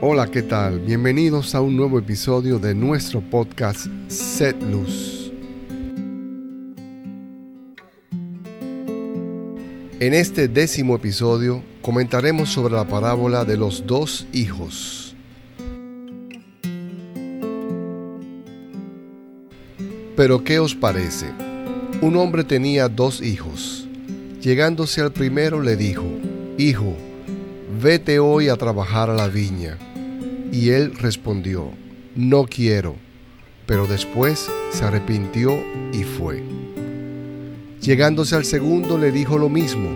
Hola, ¿qué tal? Bienvenidos a un nuevo episodio de nuestro podcast Set Luz. En este décimo episodio comentaremos sobre la parábola de los dos hijos. Pero ¿qué os parece? Un hombre tenía dos hijos. Llegándose al primero le dijo, Hijo, vete hoy a trabajar a la viña. Y él respondió, no quiero. Pero después se arrepintió y fue. Llegándose al segundo le dijo lo mismo.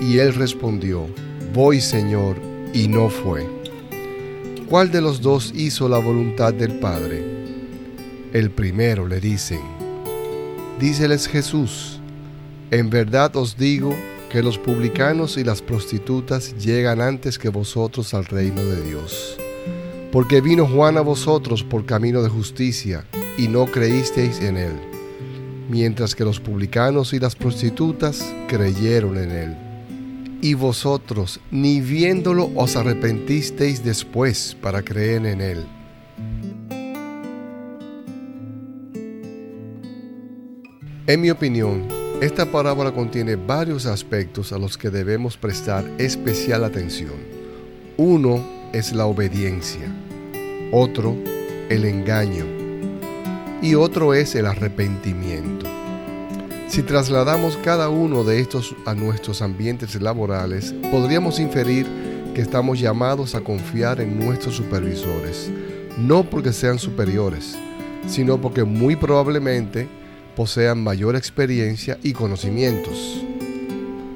Y él respondió, voy Señor, y no fue. ¿Cuál de los dos hizo la voluntad del Padre? El primero le dicen. Díceles Jesús, en verdad os digo que los publicanos y las prostitutas llegan antes que vosotros al reino de Dios. Porque vino Juan a vosotros por camino de justicia, y no creísteis en él, mientras que los publicanos y las prostitutas creyeron en él. Y vosotros, ni viéndolo, os arrepentisteis después para creer en él. En mi opinión, esta parábola contiene varios aspectos a los que debemos prestar especial atención. Uno es la obediencia, otro el engaño y otro es el arrepentimiento. Si trasladamos cada uno de estos a nuestros ambientes laborales, podríamos inferir que estamos llamados a confiar en nuestros supervisores, no porque sean superiores, sino porque muy probablemente posean mayor experiencia y conocimientos.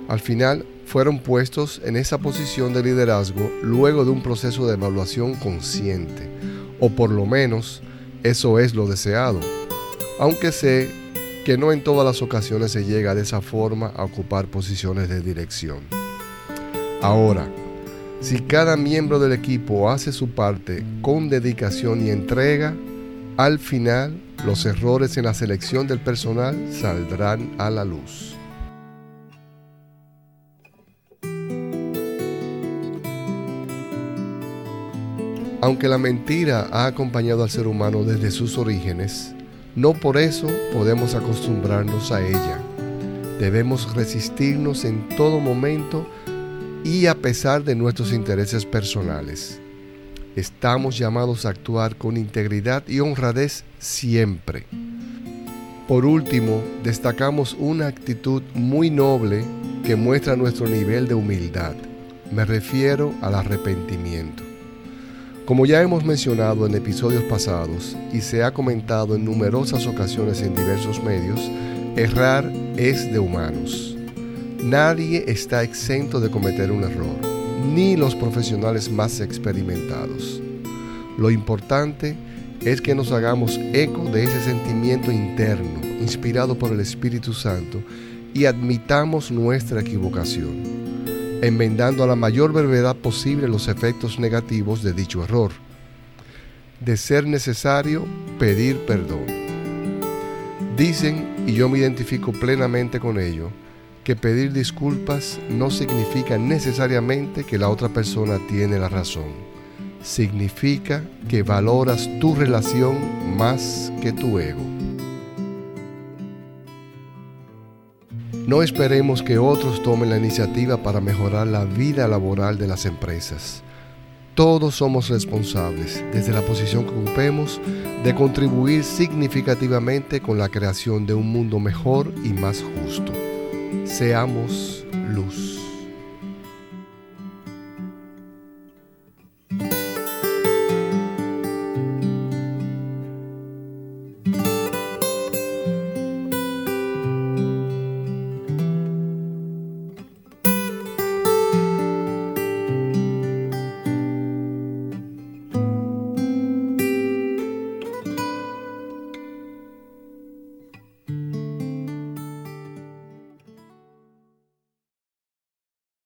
Al final, fueron puestos en esa posición de liderazgo luego de un proceso de evaluación consciente, o por lo menos eso es lo deseado, aunque sé que no en todas las ocasiones se llega de esa forma a ocupar posiciones de dirección. Ahora, si cada miembro del equipo hace su parte con dedicación y entrega, al final los errores en la selección del personal saldrán a la luz. Aunque la mentira ha acompañado al ser humano desde sus orígenes, no por eso podemos acostumbrarnos a ella. Debemos resistirnos en todo momento y a pesar de nuestros intereses personales. Estamos llamados a actuar con integridad y honradez siempre. Por último, destacamos una actitud muy noble que muestra nuestro nivel de humildad. Me refiero al arrepentimiento. Como ya hemos mencionado en episodios pasados y se ha comentado en numerosas ocasiones en diversos medios, errar es de humanos. Nadie está exento de cometer un error, ni los profesionales más experimentados. Lo importante es que nos hagamos eco de ese sentimiento interno, inspirado por el Espíritu Santo, y admitamos nuestra equivocación enmendando a la mayor brevedad posible los efectos negativos de dicho error. De ser necesario, pedir perdón. Dicen, y yo me identifico plenamente con ello, que pedir disculpas no significa necesariamente que la otra persona tiene la razón. Significa que valoras tu relación más que tu ego. No esperemos que otros tomen la iniciativa para mejorar la vida laboral de las empresas. Todos somos responsables, desde la posición que ocupemos, de contribuir significativamente con la creación de un mundo mejor y más justo. Seamos luz.